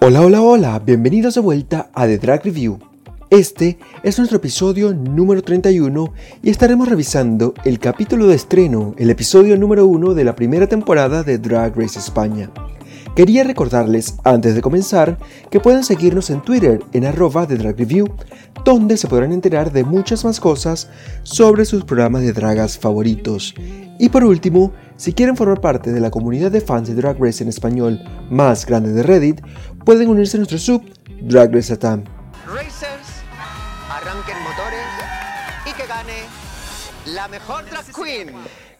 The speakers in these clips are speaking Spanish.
Hola, hola, hola, bienvenidos de vuelta a The Drag Review. Este es nuestro episodio número 31 y estaremos revisando el capítulo de estreno, el episodio número 1 de la primera temporada de Drag Race España. Quería recordarles, antes de comenzar, que pueden seguirnos en Twitter en arroba de Drag Review, donde se podrán enterar de muchas más cosas sobre sus programas de dragas favoritos. Y por último, si quieren formar parte de la comunidad de fans de Drag Race en español más grande de Reddit, pueden unirse a nuestro sub Drag Race Atam. Racers, arranquen motores y que gane la mejor drag queen.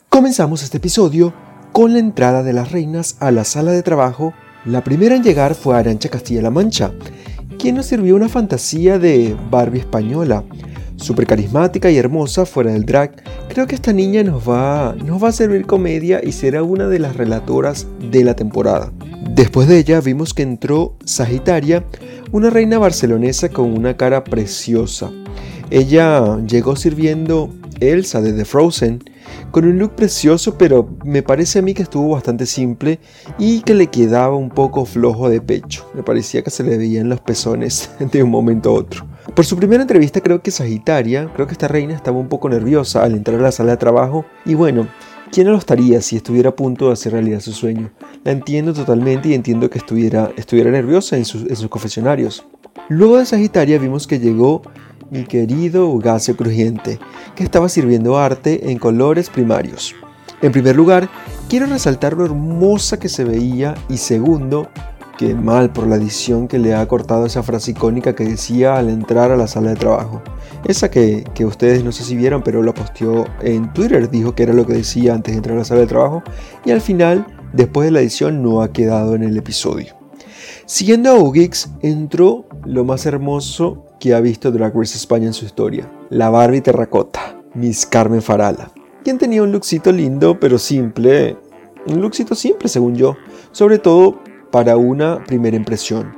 Comenzamos este episodio con la entrada de las reinas a la sala de trabajo. La primera en llegar fue Arancha Castilla-La Mancha, quien nos sirvió una fantasía de Barbie española. Súper carismática y hermosa fuera del drag, creo que esta niña nos va, nos va a servir comedia y será una de las relatoras de la temporada. Después de ella vimos que entró Sagitaria, una reina barcelonesa con una cara preciosa. Ella llegó sirviendo Elsa de The Frozen, con un look precioso, pero me parece a mí que estuvo bastante simple y que le quedaba un poco flojo de pecho. Me parecía que se le veían los pezones de un momento a otro. Por su primera entrevista creo que Sagitaria, creo que esta reina estaba un poco nerviosa al entrar a la sala de trabajo y bueno, ¿quién no lo estaría si estuviera a punto de hacer realidad su sueño? La entiendo totalmente y entiendo que estuviera, estuviera nerviosa en sus, en sus confesionarios. Luego de Sagitaria vimos que llegó mi querido Ugacio Crujiente, que estaba sirviendo arte en colores primarios. En primer lugar, quiero resaltar lo hermosa que se veía y segundo, que mal por la edición que le ha cortado esa frase icónica que decía al entrar a la sala de trabajo. Esa que, que ustedes no sé si vieron, pero lo posteó en Twitter, dijo que era lo que decía antes de entrar a la sala de trabajo y al final, después de la edición, no ha quedado en el episodio. Siguiendo a Ugix, entró lo más hermoso que ha visto Drag Race España en su historia, la Barbie terracota, Miss Carmen Farala, quien tenía un lookcito lindo pero simple, un lookcito simple según yo, sobre todo para una primera impresión.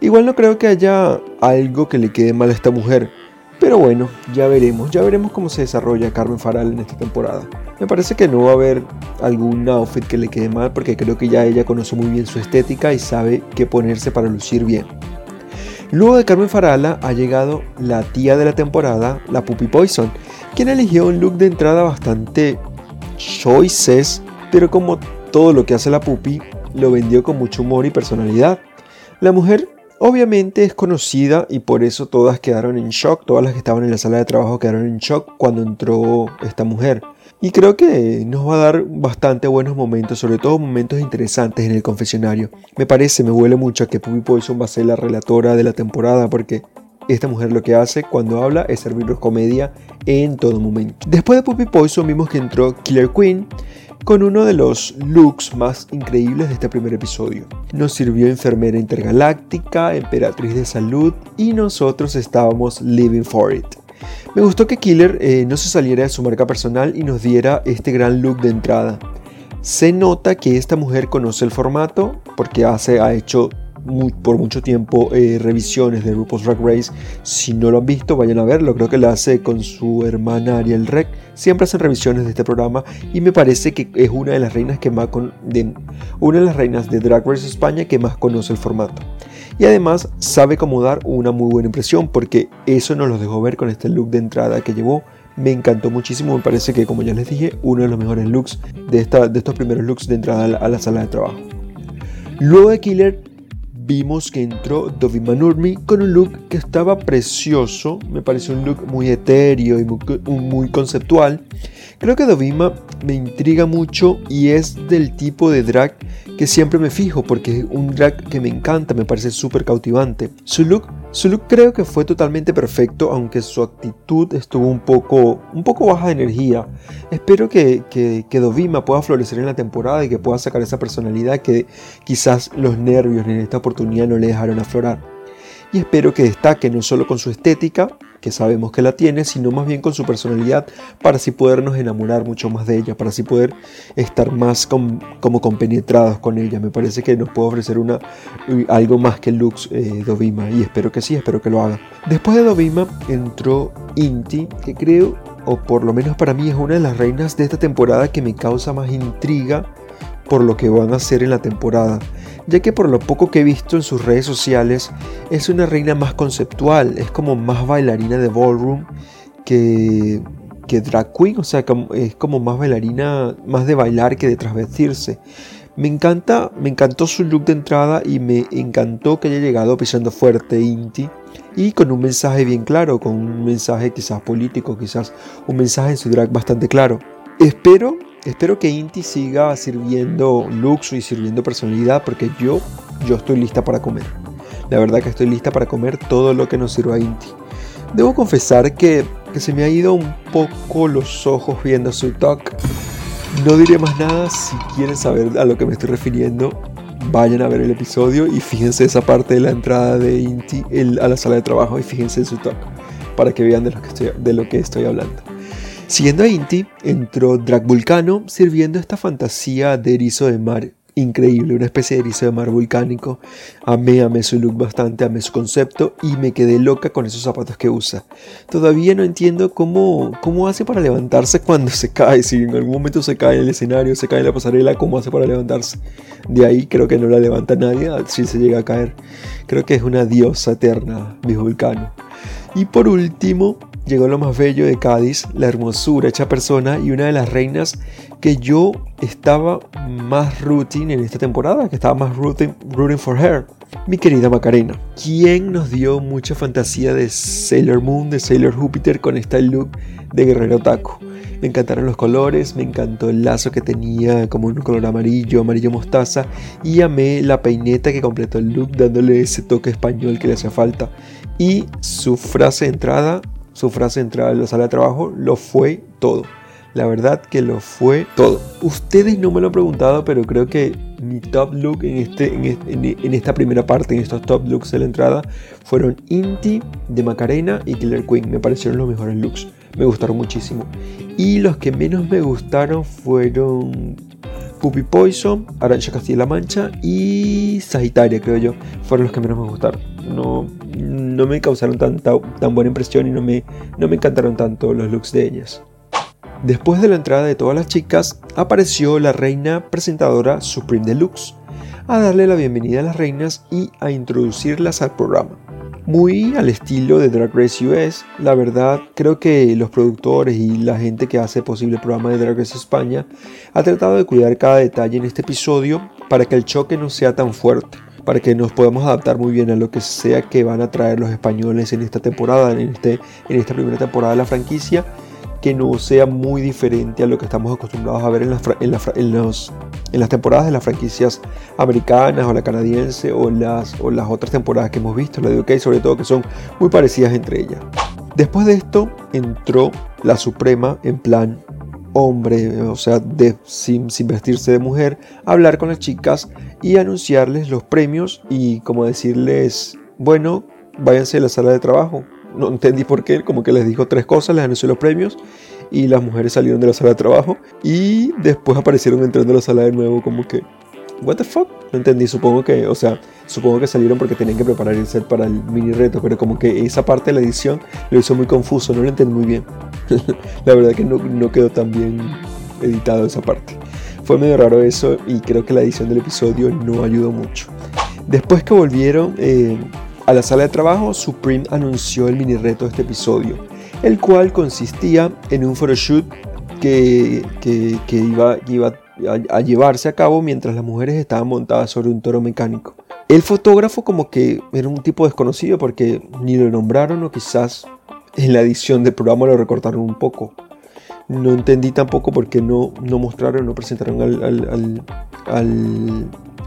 Igual no creo que haya algo que le quede mal a esta mujer, pero bueno, ya veremos, ya veremos cómo se desarrolla Carmen Farala en esta temporada. Me parece que no va a haber algún outfit que le quede mal porque creo que ya ella conoce muy bien su estética y sabe qué ponerse para lucir bien. Luego de Carmen Farala ha llegado la tía de la temporada, la Puppy Poison, quien eligió un look de entrada bastante choices, pero como todo lo que hace la Puppy, lo vendió con mucho humor y personalidad. La mujer obviamente es conocida y por eso todas quedaron en shock, todas las que estaban en la sala de trabajo quedaron en shock cuando entró esta mujer. Y creo que nos va a dar bastante buenos momentos, sobre todo momentos interesantes en el confesionario. Me parece, me huele mucho que Puppy Poison va a ser la relatora de la temporada porque esta mujer lo que hace cuando habla es servirnos comedia en todo momento. Después de Puppy Poison vimos que entró Killer Queen con uno de los looks más increíbles de este primer episodio. Nos sirvió enfermera intergaláctica, emperatriz de salud y nosotros estábamos living for it. Me gustó que Killer eh, no se saliera de su marca personal y nos diera este gran look de entrada. Se nota que esta mujer conoce el formato porque hace, ha hecho por mucho tiempo eh, revisiones de RuPaul's Drag Race. Si no lo han visto, vayan a verlo. Creo que la hace con su hermana Ariel Rec. Siempre hacen revisiones de este programa y me parece que es una de las reinas que más de, una de las reinas de Drag Race España que más conoce el formato y además sabe cómo dar una muy buena impresión porque eso nos lo dejó ver con este look de entrada que llevó. Me encantó muchísimo, me parece que como ya les dije, uno de los mejores looks de, esta, de estos primeros looks de entrada a la sala de trabajo. Luego de Killer vimos que entró Dovima Nurmi con un look que estaba precioso, me pareció un look muy etéreo y muy, muy, conceptual. Creo que Dovima me intriga mucho y es del tipo de drag que siempre me fijo porque es un drag que me encanta, me parece súper cautivante. Su look, su look creo que fue totalmente perfecto, aunque su actitud estuvo un poco, un poco baja de energía. Espero que, que, que Dovima pueda florecer en la temporada y que pueda sacar esa personalidad que quizás los nervios en esta oportunidad no le dejaron aflorar. Y espero que destaque no solo con su estética, que sabemos que la tiene, sino más bien con su personalidad para así podernos enamorar mucho más de ella, para así poder estar más como compenetrados con ella. Me parece que nos puede ofrecer una, algo más que Lux eh, Dovima y espero que sí, espero que lo haga. Después de Dovima entró Inti, que creo, o por lo menos para mí es una de las reinas de esta temporada que me causa más intriga por lo que van a hacer en la temporada, ya que por lo poco que he visto en sus redes sociales es una reina más conceptual, es como más bailarina de ballroom que, que drag queen, o sea, es como más bailarina, más de bailar que de trasvestirse. Me encanta, me encantó su look de entrada y me encantó que haya llegado pisando fuerte Inti y con un mensaje bien claro, con un mensaje quizás político, quizás un mensaje en su drag bastante claro. Espero Espero que Inti siga sirviendo luxo y sirviendo personalidad porque yo, yo estoy lista para comer. La verdad que estoy lista para comer todo lo que nos sirva Inti. Debo confesar que, se me ha ido un poco los ojos viendo su talk. No diré más nada, si quieren saber a lo que me estoy refiriendo, vayan a ver el episodio y fíjense esa parte de la entrada de Inti a la sala de trabajo y fíjense en su talk para que vean de lo que estoy, de lo que estoy hablando. Siguiendo a Inti, entró Drag Vulcano sirviendo esta fantasía de erizo de mar increíble, una especie de erizo de mar volcánico. Amé, amé su look bastante, amé su concepto y me quedé loca con esos zapatos que usa. Todavía no entiendo cómo, cómo hace para levantarse cuando se cae, si en algún momento se cae en el escenario, se cae en la pasarela, cómo hace para levantarse. De ahí creo que no la levanta nadie si se llega a caer. Creo que es una diosa eterna, mi Vulcano. Y por último, llegó lo más bello de Cádiz, la hermosura hecha persona y una de las reinas que yo estaba más rooting en esta temporada, que estaba más rooting, rooting for her. Mi querida Macarena, quien nos dio mucha fantasía de Sailor Moon, de Sailor Júpiter con este look de guerrero taco. Me encantaron los colores, me encantó el lazo que tenía como un color amarillo, amarillo mostaza y amé la peineta que completó el look dándole ese toque español que le hacía falta. Y su frase de entrada su frase entrada en la sala de trabajo, lo fue todo. La verdad que lo fue todo. Ustedes no me lo han preguntado, pero creo que mi top look en, este, en, esta primera parte, en estos top looks de la entrada, fueron Inti, de Macarena y Killer Queen. Me parecieron los mejores looks. Me gustaron muchísimo. Y los que menos me gustaron fueron Puppy Poison, Arancha Castilla-La Mancha y Sagitaria, creo yo. Fueron los que menos me gustaron. No, me causaron tan, tan, buena impresión y no me, no me encantaron tanto los looks de ellas. Después de la entrada de todas las chicas, apareció la reina presentadora Supreme Deluxe a darle la bienvenida a las reinas y a introducirlas al programa. Muy al estilo de Drag Race US, la verdad creo que los productores y la gente que hace posible el programa de Drag Race España ha tratado de cuidar cada detalle en este episodio para que el choque no sea tan fuerte para que nos podamos adaptar muy bien a lo que sea que van a traer los españoles en esta temporada, en, este, en esta primera temporada de la franquicia, que no sea muy diferente a lo que estamos acostumbrados a ver en las, en, en las temporadas de las franquicias americanas o la canadiense o las, o las otras temporadas que hemos visto, la de UK sobre todo, que son muy parecidas entre ellas. Después de esto entró la Suprema en plan hombre, o sea, de, sin, vestirse de mujer, hablar con las chicas y anunciarles los premios y como decirles, bueno, váyanse a la sala de trabajo. No entendí por qué, como que les dijo tres cosas, les anunció los premios y las mujeres salieron de la sala de trabajo y después aparecieron entrando a la sala de nuevo como que, what the fuck? No entendí, supongo que, o sea, supongo que salieron porque tenían que preparar el set para el mini reto, pero como que esa parte de la edición lo hizo muy confuso, no lo entendí muy bien. la verdad que no, no quedó tan bien editado esa parte. Fue medio raro eso y creo que la edición del episodio no ayudó mucho. Después que volvieron eh, a la sala de trabajo, Supreme anunció el mini reto de este episodio, el cual consistía en un photoshoot que, que, que iba, iba a, llevarse a cabo mientras las mujeres estaban montadas sobre un toro mecánico. El fotógrafo como que era un tipo desconocido porque ni lo nombraron o quizás en la edición del programa lo recortaron un poco. No entendí tampoco por qué no, no mostraron, no presentaron al,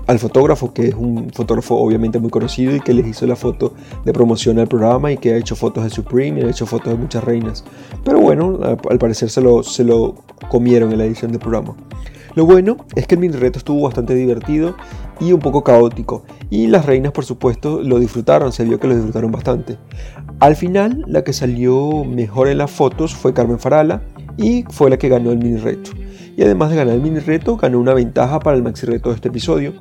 al, fotógrafo, que es un fotógrafo obviamente muy conocido y que les hizo la foto de promoción al programa y que ha hecho fotos de Supreme y ha hecho fotos de muchas reinas. Pero bueno, al, parecer se lo, se lo comieron en la edición del programa. Lo bueno es que el mini reto estuvo bastante divertido y un poco caótico, y las reinas por supuesto lo disfrutaron, se vio que lo disfrutaron bastante. Al final, la que salió mejor en las fotos fue Carmen Farala y fue la que ganó el mini reto. Y además de ganar el mini reto, ganó una ventaja para el maxi reto de este episodio.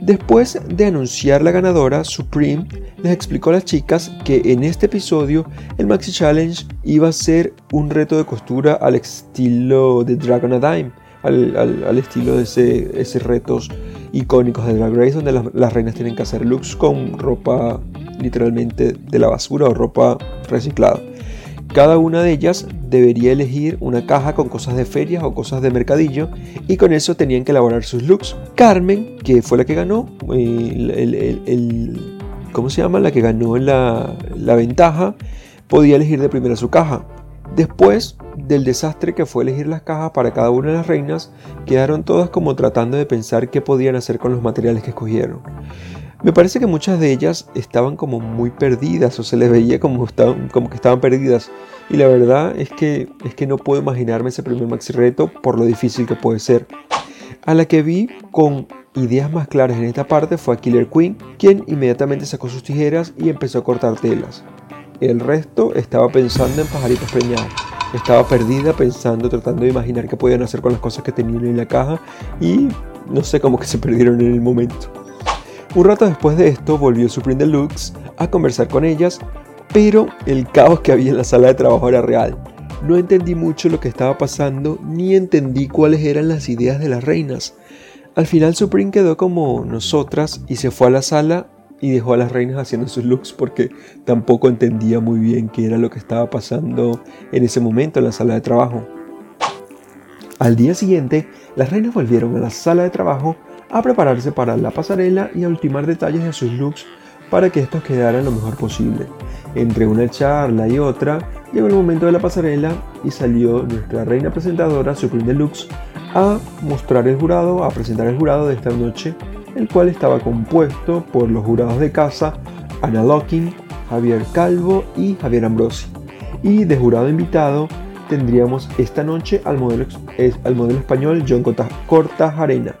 Después de anunciar la ganadora, Supreme les explicó a las chicas que en este episodio el Maxi Challenge iba a ser un reto de costura al estilo de Dragon a Dime, al, estilo de esos retos icónicos de Drag Race donde las, reinas tienen que hacer looks con ropa literalmente de la basura o ropa reciclada. Cada una de ellas debería elegir una caja con cosas de ferias o cosas de mercadillo y con eso tenían que elaborar sus looks. Carmen, que fue la que ganó, eh, el, ¿cómo se llama? La que ganó la, la ventaja, podía elegir de primera su caja. Después del desastre que fue elegir las cajas para cada una de las reinas, quedaron todas como tratando de pensar qué podían hacer con los materiales que escogieron. Me parece que muchas de ellas estaban como muy perdidas o se les veía como, que estaban perdidas. Y la verdad es que, es que no puedo imaginarme ese primer maxi reto por lo difícil que puede ser. A la que vi con ideas más claras en esta parte fue a Killer Queen, quien inmediatamente sacó sus tijeras y empezó a cortar telas. El resto estaba pensando en pajaritos preñados. Estaba perdida pensando, tratando de imaginar qué podían hacer con las cosas que tenían en la caja y no sé cómo que se perdieron en el momento. Un rato después de esto volvió Supreme Deluxe a conversar con ellas, pero el caos que había en la sala de trabajo era real. No entendí mucho lo que estaba pasando ni entendí cuáles eran las ideas de las reinas. Al final Supreme quedó como nosotras y se fue a la sala y dejó a las reinas haciendo sus looks porque tampoco entendía muy bien qué era lo que estaba pasando en ese momento en la sala de trabajo. Al día siguiente, las reinas volvieron a la sala de trabajo a prepararse para la pasarela y a ultimar detalles de sus looks para que estos quedaran lo mejor posible. Entre una charla y otra, llegó el momento de la pasarela y salió nuestra reina presentadora Supreme Deluxe a mostrar el jurado, a presentar el jurado de esta noche el cual estaba compuesto por los jurados de casa Ana Locking, Javier Calvo y Javier Ambrosi. Y de jurado invitado tendríamos esta noche al modelo, al modelo español John Cortajarena.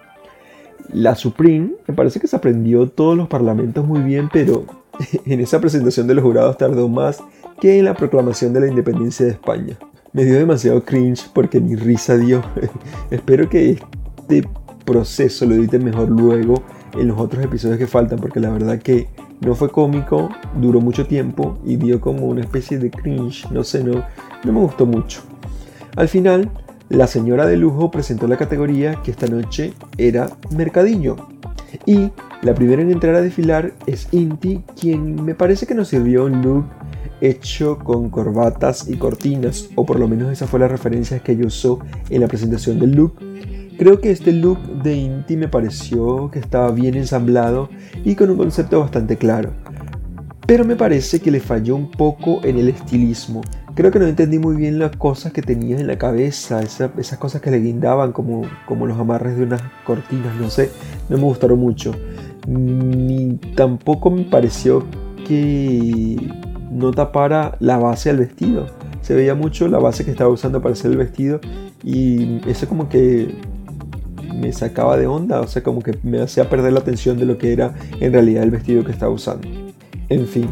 La Supreme me parece que se aprendió todos los parlamentos muy bien, pero en esa presentación de los jurados tardó más que en la proclamación de la independencia de España. Me dio demasiado cringe porque mi risa dio. Espero que este proceso lo editen mejor luego en los otros episodios que faltan, porque la verdad que no fue cómico, duró mucho tiempo y dio como una especie de cringe, no sé, no, no me gustó mucho. Al final, la señora de lujo presentó la categoría que esta noche era Mercadillo. Y la primera en entrar a desfilar es Inti, quien me parece que nos sirvió un look hecho con corbatas y cortinas, o por lo menos esa fue la referencia que ella usó en la presentación del look. Creo que este look de Inti me pareció que estaba bien ensamblado y con un concepto bastante claro. Pero me parece que le falló un poco en el estilismo. Creo que no entendí muy bien las cosas que tenía en la cabeza, esas cosas que le guindaban como, como los amarres de unas cortinas, no sé, no me gustaron mucho. Ni tampoco me pareció que no tapara la base del vestido. Se veía mucho la base que estaba usando para hacer el vestido y eso como que me sacaba de onda, o sea, como que me hacía perder la atención de lo que era en realidad el vestido que estaba usando. En fin,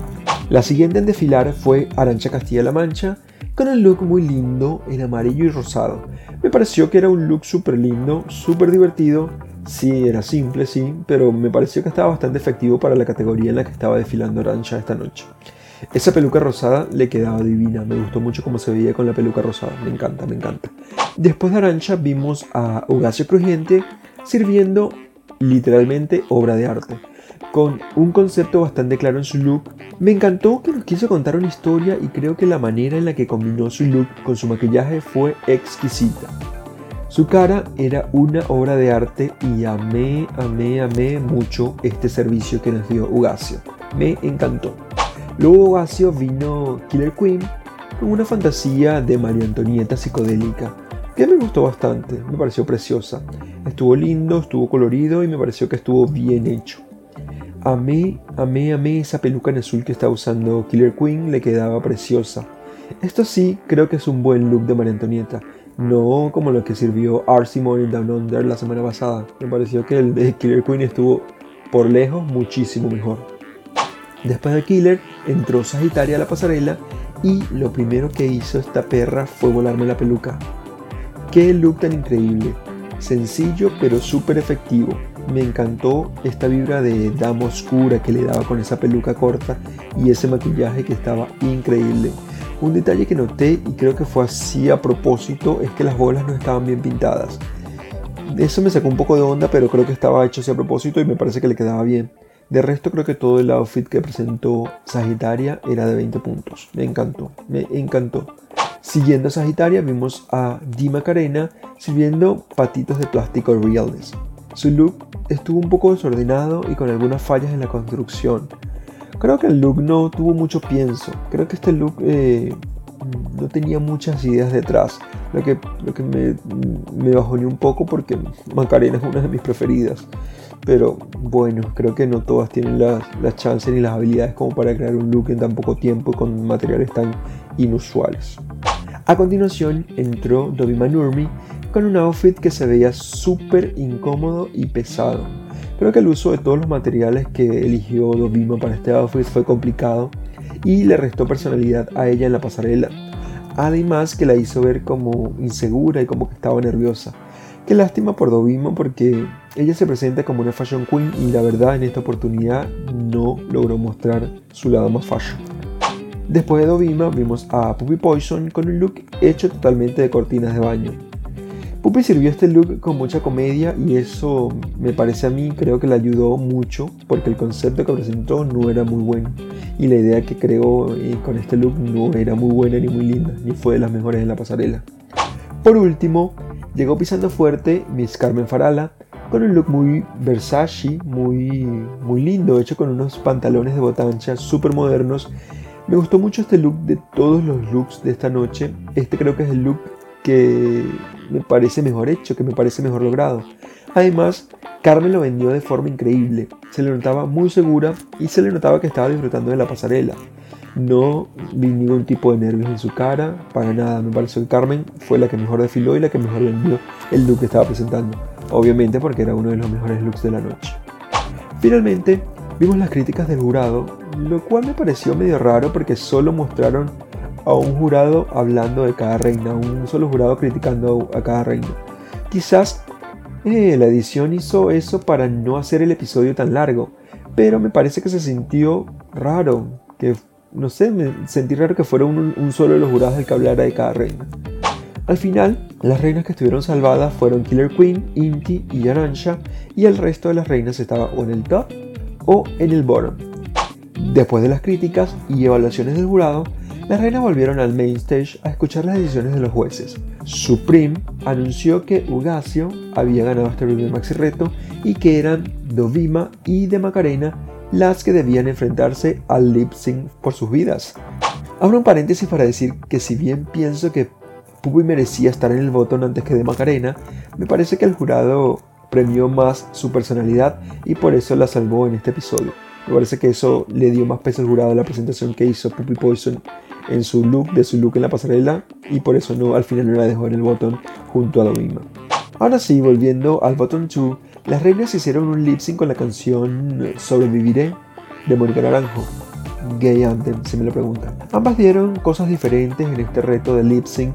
la siguiente en desfilar fue Arancha Castilla-La Mancha, con el look muy lindo en amarillo y rosado. Me pareció que era un look súper lindo, súper divertido. Sí, era simple, sí, pero me pareció que estaba bastante efectivo para la categoría en la que estaba desfilando Arancha esta noche. Esa peluca rosada le quedaba divina, me gustó mucho cómo se veía con la peluca rosada, me encanta, me encanta. Después de Arancha vimos a Ugacio Crujiente sirviendo literalmente obra de arte, con un concepto bastante claro en su look. Me encantó que nos quiso contar una historia y creo que la manera en la que combinó su look con su maquillaje fue exquisita. Su cara era una obra de arte y amé, amé, amé mucho este servicio que nos dio Ugacio. Me encantó. Luego Ugacio vino Killer Queen con una fantasía de María Antonieta psicodélica que me gustó bastante, me pareció preciosa. Estuvo lindo, estuvo colorido y me pareció que estuvo bien hecho. Amé, amé, amé esa peluca en azul que estaba usando Killer Queen, le quedaba preciosa. Esto sí, creo que es un buen look de María Antonieta. no como lo que sirvió Arsimon en Down Under la semana pasada. Me pareció que el de Killer Queen estuvo por lejos muchísimo mejor. Después de Killer entró Sagitaria a la pasarela y lo primero que hizo esta perra fue volarme la peluca. Qué look tan increíble, sencillo pero súper efectivo. Me encantó esta vibra de dama oscura que le daba con esa peluca corta y ese maquillaje que estaba increíble. Un detalle que noté y creo que fue así a propósito es que las bolas no estaban bien pintadas. Eso me sacó un poco de onda, pero creo que estaba hecho así a propósito y me parece que le quedaba bien. De resto creo que todo el outfit que presentó Sagitaria era de 20 puntos. Me encantó, me encantó. Siguiendo a Sagitaria vimos a Di Macarena sirviendo patitos de plástico realness. Su look estuvo un poco desordenado y con algunas fallas en la construcción. Creo que el look no tuvo mucho pienso. Creo que este look eh, no tenía muchas ideas detrás. Lo que, lo que me, me bajoneó un poco porque Macarena es una de mis preferidas. Pero bueno, creo que no todas tienen las, las chances ni las habilidades como para crear un look en tan poco tiempo con materiales tan inusuales. A continuación entró Dobby Nurmi con un outfit que se veía súper incómodo y pesado Creo que el uso de todos los materiales que eligió Dovima para este outfit fue complicado y le restó personalidad a ella en la pasarela. Además que la hizo ver como insegura y como que estaba nerviosa. Qué lástima por Dovima porque ella se presenta como una fashion queen y la verdad en esta oportunidad no logró mostrar su lado más fashion. Después de Dovima vimos a Puppy Poison con un look hecho totalmente de cortinas de baño. Puppy sirvió este look con mucha comedia y eso me parece a mí creo que le ayudó mucho porque el concepto que presentó no era muy bueno y la idea que creó eh, con este look no era muy buena ni muy linda ni fue de las mejores en la pasarela. Por último, llegó pisando fuerte Miss Carmen Farala con un look muy Versace, muy, muy lindo, hecho con unos pantalones de botancha súper modernos. Me gustó mucho este look de todos los looks de esta noche. Este creo que es el look que me parece mejor hecho, que me parece mejor logrado. Además, Carmen lo vendió de forma increíble, se le notaba muy segura y se le notaba que estaba disfrutando de la pasarela. No vi ningún tipo de nervios en su cara, para nada. Me pareció que Carmen fue la que mejor desfiló y la que mejor vendió el look que estaba presentando. Obviamente porque era uno de los mejores looks de la noche. Finalmente, vimos las críticas del jurado, lo cual me pareció medio raro porque solo mostraron a un jurado hablando de cada reina, un solo jurado criticando a cada reina. Quizás eh, la edición hizo eso para no hacer el episodio tan largo, pero me parece que se sintió raro, que no sé, me sentí raro que fuera un, solo de los jurados el que hablara de cada reina. Al final, las reinas que estuvieron salvadas fueron Killer Queen, Inti y Aransha, y el resto de las reinas estaba o en el top o en el bottom. Después de las críticas y evaluaciones del jurado, las reinas volvieron al main stage a escuchar las decisiones de los jueces. Supreme anunció que Ugacio había ganado este primer maxi reto y que eran Dovima y de Macarena las que debían enfrentarse al lip sync por sus vidas. Abro un paréntesis para decir que si bien pienso que Pupi merecía estar en el botón antes que de Macarena, me parece que el jurado premió más su personalidad y por eso la salvó en este episodio. Me parece que eso le dio más peso al jurado a la presentación que hizo Puppy Poison en su look, de su look en la pasarela, y por eso no, al final no la dejó en el botón junto a Domima. Ahora sí, volviendo al botón 2, las reinas hicieron un lip sync con la canción Sobreviviré de Mónica Naranjo. Gay Anthem, si me lo preguntan. Ambas dieron cosas diferentes en este reto de lip sync,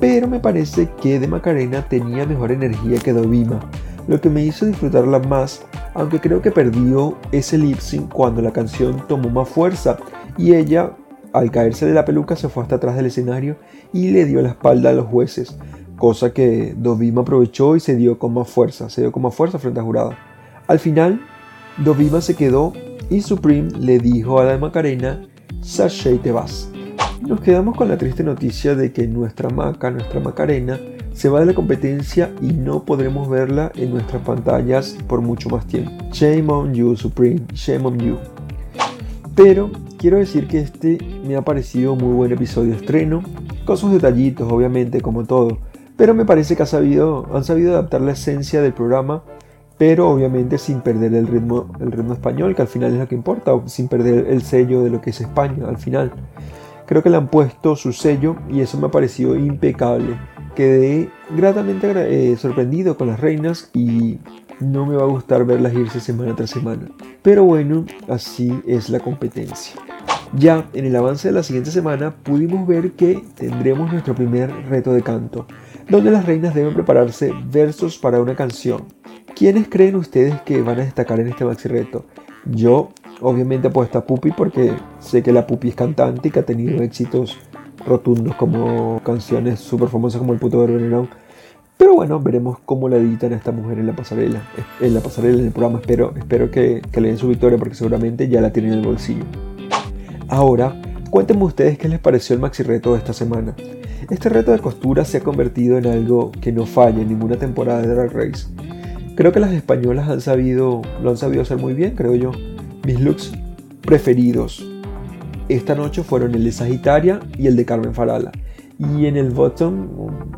pero me parece que de Macarena tenía mejor energía que Dovima, lo que me hizo disfrutarla más aunque creo que perdió ese lip sync cuando la canción tomó más fuerza y ella, al caerse de la peluca, se fue hasta atrás del escenario y le dio la espalda a los jueces, cosa que Dovima aprovechó y se dio con más fuerza, se dio con más fuerza frente a jurado. Al final, Dovima se quedó y Supreme le dijo a la Macarena, Sashay te vas. Nos quedamos con la triste noticia de que nuestra Maca, nuestra Macarena, se va de la competencia y no podremos verla en nuestras pantallas por mucho más tiempo. Shame on you, Supreme, shame on you. Pero quiero decir que este me ha parecido muy buen episodio de estreno, con sus detallitos, obviamente, como todo. Pero me parece que ha sabido, han sabido adaptar la esencia del programa, pero obviamente sin perder el ritmo, el ritmo español, que al final es lo que importa, o sin perder el sello de lo que es España al final. Creo que le han puesto su sello y eso me ha parecido impecable. Quedé gratamente eh, sorprendido con las reinas y no me va a gustar verlas irse semana tras semana. Pero bueno, así es la competencia. Ya en el avance de la siguiente semana pudimos ver que tendremos nuestro primer reto de canto, donde las reinas deben prepararse versos para una canción. ¿Quiénes creen ustedes que van a destacar en este maxi reto? Yo obviamente apuesto a Pupi porque sé que la Pupi es cantante y que ha tenido éxitos rotundos como canciones súper famosas como El puto de Pero bueno, veremos cómo la editan a esta mujer en la pasarela. En la pasarela, en el programa. Espero, espero que, que le den su victoria porque seguramente ya la tienen en el bolsillo. Ahora, cuéntenme ustedes qué les pareció el maxi reto de esta semana. Este reto de costura se ha convertido en algo que no falla en ninguna temporada de Drag Race. Creo que las españolas han sabido, lo han sabido hacer muy bien, creo yo. Mis looks preferidos esta noche fueron el de Sagitaria y el de Carmen Farala. Y en el bottom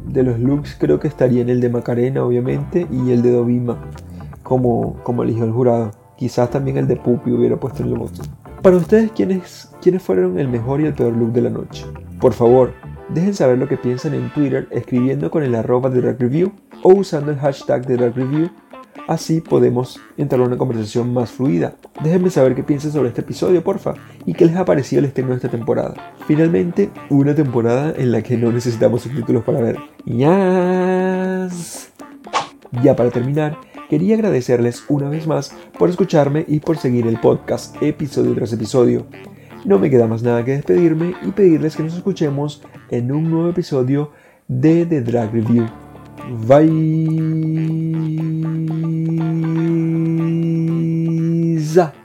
de los looks creo que estaría en el de Macarena, obviamente, y el de Dovima, como, como eligió el jurado. Quizás también el de Pupi hubiera puesto en el bottom. Para ustedes, ¿quiénes, ¿quiénes fueron el mejor y el peor look de la noche? Por favor, dejen saber lo que piensan en Twitter escribiendo con el arroba de Review o usando el hashtag de Review. Así podemos entrar en una conversación más fluida. Déjenme saber qué piensan sobre este episodio, porfa, y qué les ha parecido el estreno de esta temporada. Finalmente, una temporada en la que no necesitamos subtítulos para ver. ¡Yas! Ya para terminar, Quería agradecerles una vez más por escucharme y por seguir el podcast episodio tras episodio. No me queda más nada que despedirme y pedirles que nos escuchemos en un nuevo episodio de The Drag Review. vai -za.